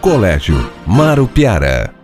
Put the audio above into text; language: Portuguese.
Colégio Marupiara.